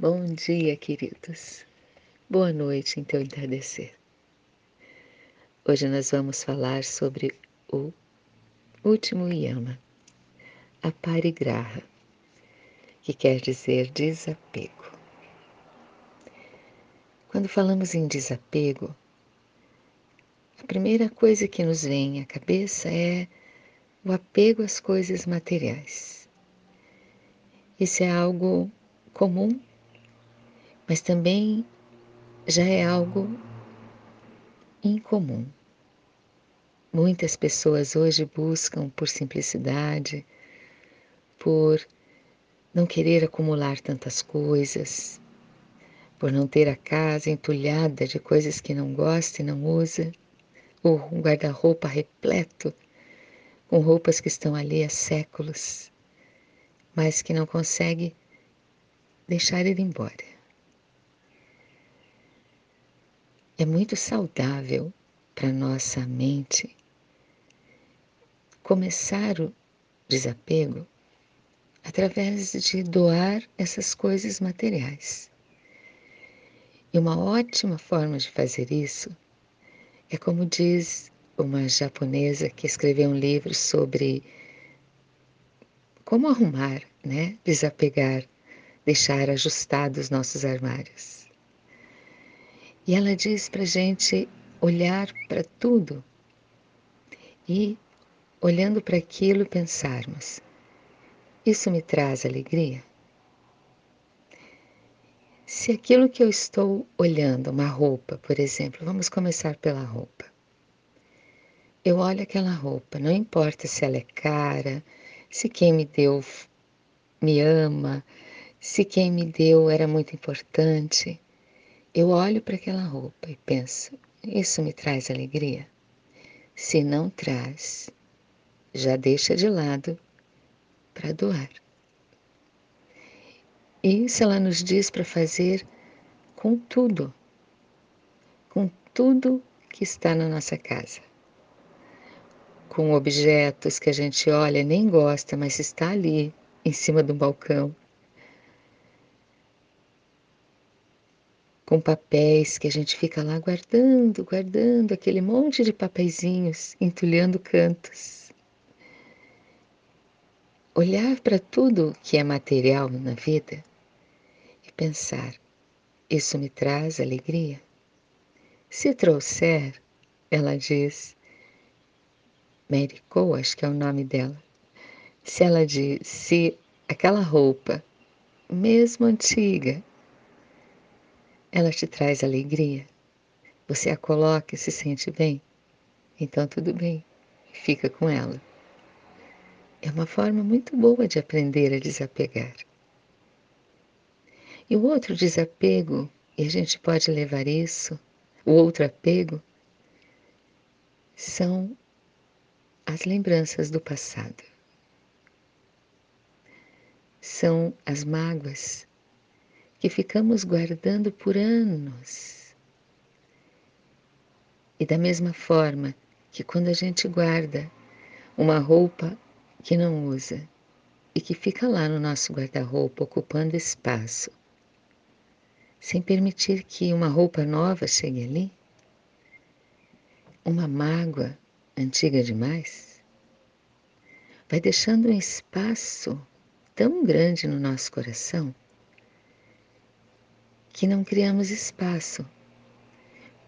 Bom dia, queridos. Boa noite em teu entardecer. Hoje nós vamos falar sobre o último yama, a parigraha, que quer dizer desapego. Quando falamos em desapego, a primeira coisa que nos vem à cabeça é o apego às coisas materiais. Isso é algo comum mas também já é algo incomum. Muitas pessoas hoje buscam por simplicidade, por não querer acumular tantas coisas, por não ter a casa entulhada de coisas que não gosta e não usa, ou um guarda-roupa repleto com roupas que estão ali há séculos, mas que não consegue deixar ir embora. É muito saudável para nossa mente começar o desapego através de doar essas coisas materiais. E uma ótima forma de fazer isso é como diz uma japonesa que escreveu um livro sobre como arrumar, né, desapegar, deixar ajustados nossos armários. E ela diz para a gente olhar para tudo e, olhando para aquilo, pensarmos: isso me traz alegria? Se aquilo que eu estou olhando, uma roupa, por exemplo, vamos começar pela roupa. Eu olho aquela roupa, não importa se ela é cara, se quem me deu me ama, se quem me deu era muito importante. Eu olho para aquela roupa e penso: isso me traz alegria? Se não traz, já deixa de lado para doar. E isso ela nos diz para fazer com tudo, com tudo que está na nossa casa. Com objetos que a gente olha nem gosta, mas está ali em cima do balcão com papéis que a gente fica lá guardando, guardando aquele monte de papeizinhos, entulhando cantos. Olhar para tudo que é material na vida e pensar: isso me traz alegria? Se trouxer, ela diz, Mary Cole, acho que é o nome dela, se ela diz, se aquela roupa, mesmo antiga, ela te traz alegria, você a coloca e se sente bem, então tudo bem, fica com ela. É uma forma muito boa de aprender a desapegar. E o outro desapego, e a gente pode levar isso, o outro apego, são as lembranças do passado. São as mágoas que ficamos guardando por anos. E da mesma forma que quando a gente guarda uma roupa que não usa e que fica lá no nosso guarda-roupa ocupando espaço, sem permitir que uma roupa nova chegue ali, uma mágoa antiga demais, vai deixando um espaço tão grande no nosso coração que não criamos espaço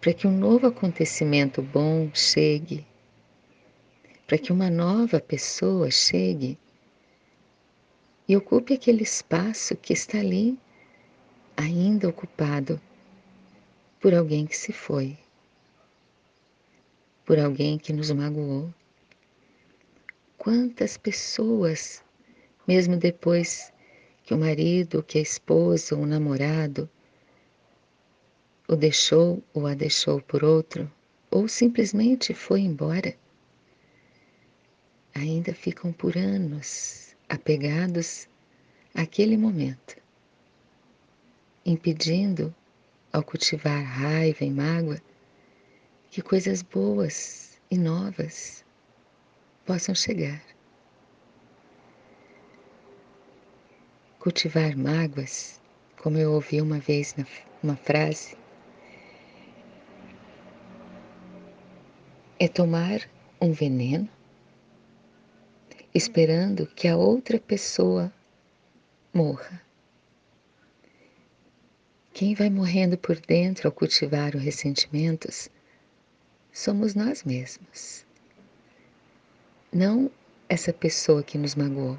para que um novo acontecimento bom chegue, para que uma nova pessoa chegue e ocupe aquele espaço que está ali ainda ocupado por alguém que se foi, por alguém que nos magoou. Quantas pessoas, mesmo depois que o marido, que a esposa, o namorado o deixou ou a deixou por outro, ou simplesmente foi embora, ainda ficam por anos apegados àquele momento, impedindo, ao cultivar raiva e mágoa, que coisas boas e novas possam chegar. Cultivar mágoas como eu ouvi uma vez uma frase, é tomar um veneno esperando que a outra pessoa morra. Quem vai morrendo por dentro ao cultivar os ressentimentos somos nós mesmos, não essa pessoa que nos magoou.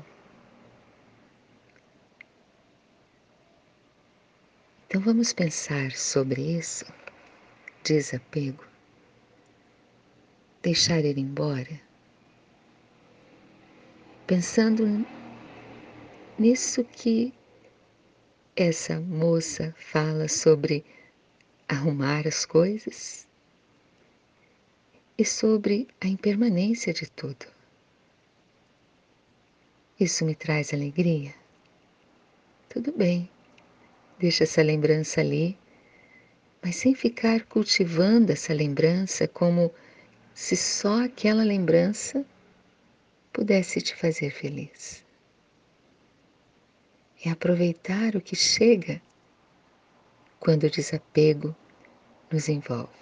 Então vamos pensar sobre isso, desapego, deixar ele embora pensando nisso que essa moça fala sobre arrumar as coisas e sobre a impermanência de tudo. Isso me traz alegria? Tudo bem, deixa essa lembrança ali, mas sem ficar cultivando essa lembrança como se só aquela lembrança pudesse te fazer feliz. É aproveitar o que chega quando o desapego nos envolve.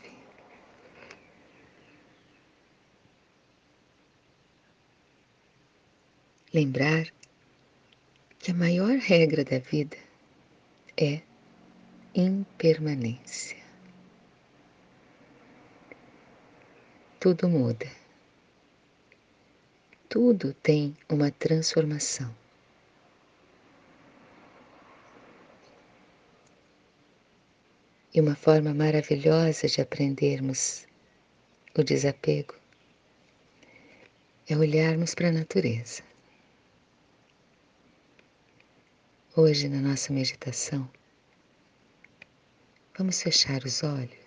Lembrar que a maior regra da vida é impermanência. Tudo muda tudo tem uma transformação. E uma forma maravilhosa de aprendermos o desapego é olharmos para a natureza. Hoje, na nossa meditação, vamos fechar os olhos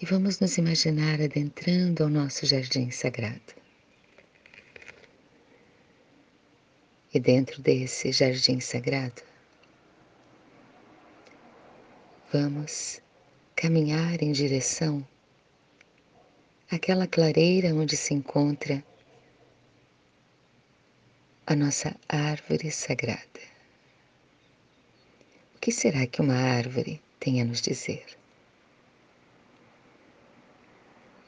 e vamos nos imaginar adentrando ao nosso jardim sagrado. E dentro desse jardim sagrado, vamos caminhar em direção àquela clareira onde se encontra a nossa árvore sagrada. O que será que uma árvore tem a nos dizer?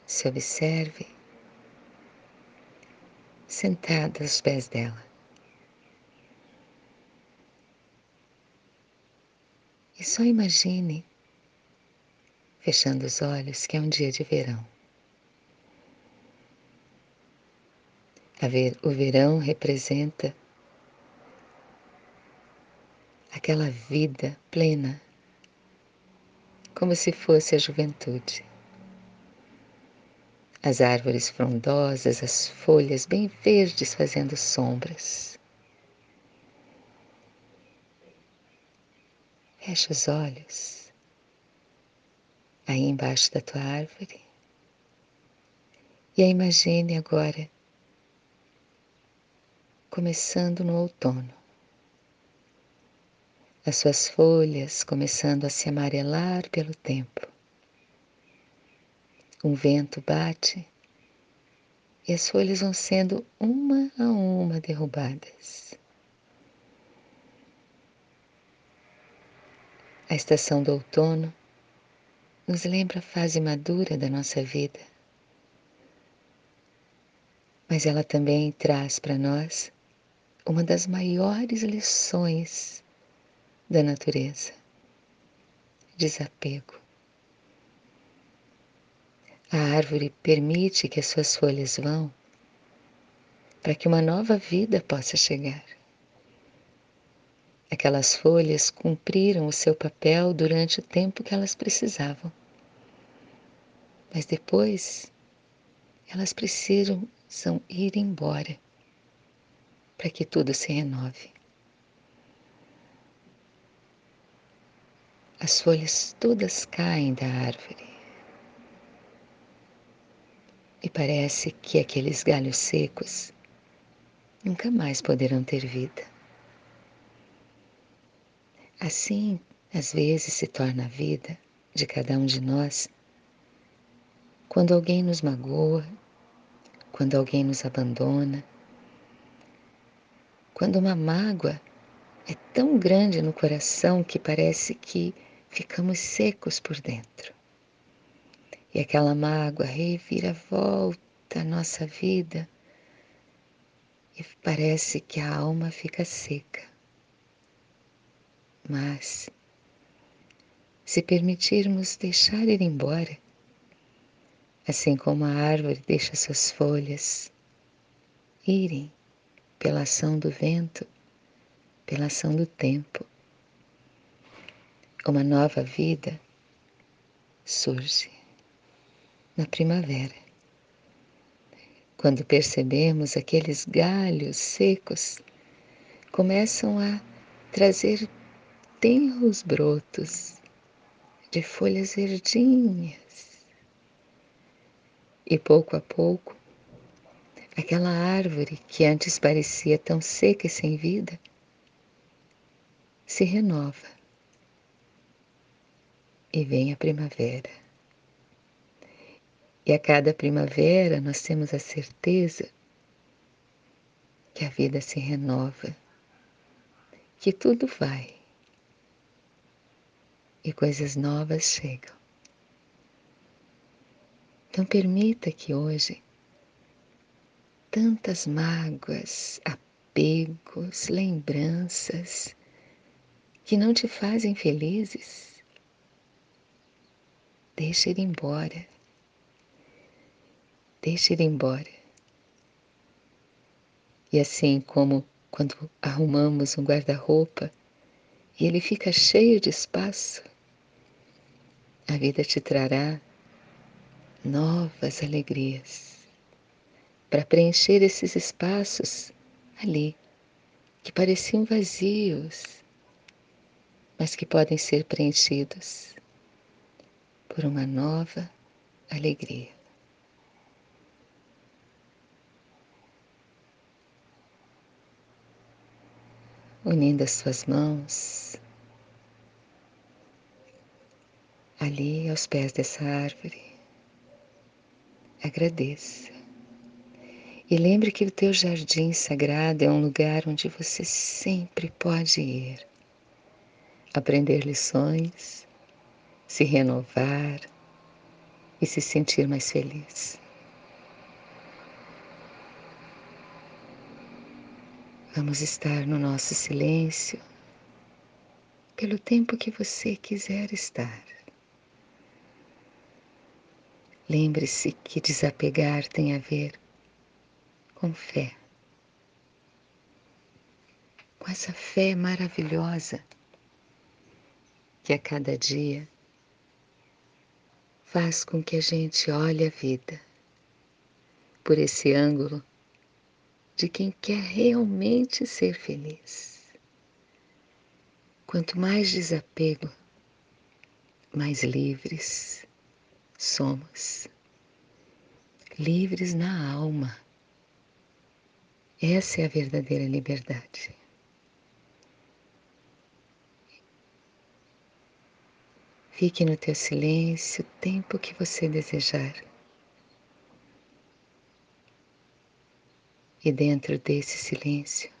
Se observe sentada aos pés dela. E só imagine, fechando os olhos, que é um dia de verão. Ver, o verão representa aquela vida plena, como se fosse a juventude as árvores frondosas, as folhas bem verdes fazendo sombras. Fecha os olhos aí embaixo da tua árvore e a imagine agora começando no outono. As suas folhas começando a se amarelar pelo tempo. Um vento bate e as folhas vão sendo uma a uma derrubadas. A estação do outono nos lembra a fase madura da nossa vida, mas ela também traz para nós uma das maiores lições da natureza: desapego. A árvore permite que as suas folhas vão para que uma nova vida possa chegar. Aquelas folhas cumpriram o seu papel durante o tempo que elas precisavam. Mas depois elas precisam ir embora para que tudo se renove. As folhas todas caem da árvore e parece que aqueles galhos secos nunca mais poderão ter vida. Assim, às vezes se torna a vida de cada um de nós quando alguém nos magoa, quando alguém nos abandona, quando uma mágoa é tão grande no coração que parece que ficamos secos por dentro. E aquela mágoa revira volta a nossa vida e parece que a alma fica seca. Mas, se permitirmos deixar ir embora, assim como a árvore deixa suas folhas irem pela ação do vento, pela ação do tempo, uma nova vida surge na primavera. Quando percebemos aqueles galhos secos começam a trazer tenros brotos de folhas verdinhas. E pouco a pouco, aquela árvore que antes parecia tão seca e sem vida se renova. E vem a primavera. E a cada primavera nós temos a certeza que a vida se renova, que tudo vai e coisas novas chegam. Então permita que hoje tantas mágoas, apegos, lembranças que não te fazem felizes, deixe ir embora Deixe ir embora. E assim como quando arrumamos um guarda-roupa e ele fica cheio de espaço, a vida te trará novas alegrias para preencher esses espaços ali que pareciam vazios, mas que podem ser preenchidos por uma nova alegria. Unindo as suas mãos ali aos pés dessa árvore. Agradeça. E lembre que o teu jardim sagrado é um lugar onde você sempre pode ir, aprender lições, se renovar e se sentir mais feliz. Vamos estar no nosso silêncio pelo tempo que você quiser estar. Lembre-se que desapegar tem a ver com fé. Com essa fé maravilhosa que a cada dia faz com que a gente olhe a vida por esse ângulo de quem quer realmente ser feliz. Quanto mais desapego, mais livres somos. Livres na alma. Essa é a verdadeira liberdade. Fique no teu silêncio o tempo que você desejar. E dentro desse silêncio,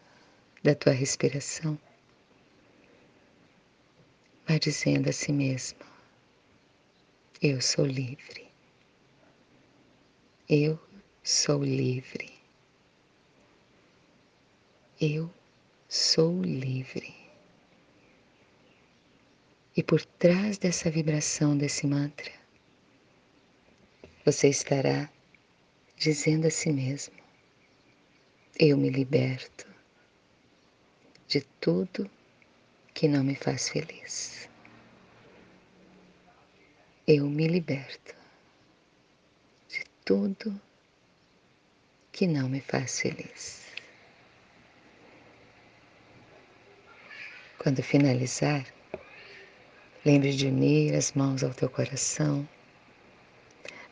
da tua respiração, vai dizendo a si mesmo: Eu sou livre. Eu sou livre. Eu sou livre. E por trás dessa vibração desse mantra, você estará dizendo a si mesmo: eu me liberto de tudo que não me faz feliz. Eu me liberto de tudo que não me faz feliz. Quando finalizar, lembre de unir as mãos ao teu coração,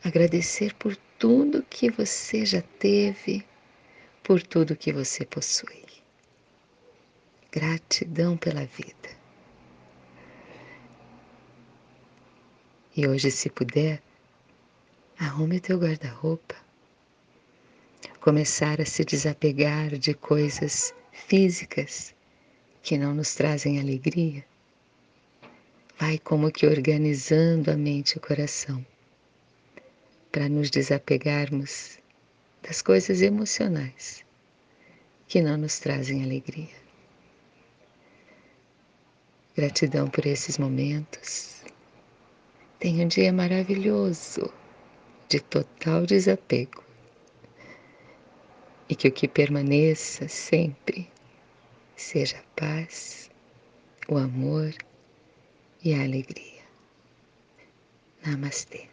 agradecer por tudo que você já teve por tudo que você possui. Gratidão pela vida. E hoje, se puder, arrume teu guarda-roupa. Começar a se desapegar de coisas físicas que não nos trazem alegria, vai como que organizando a mente e o coração para nos desapegarmos das coisas emocionais que não nos trazem alegria. Gratidão por esses momentos. Tenha um dia maravilhoso, de total desapego. E que o que permaneça sempre seja a paz, o amor e a alegria. Namastê.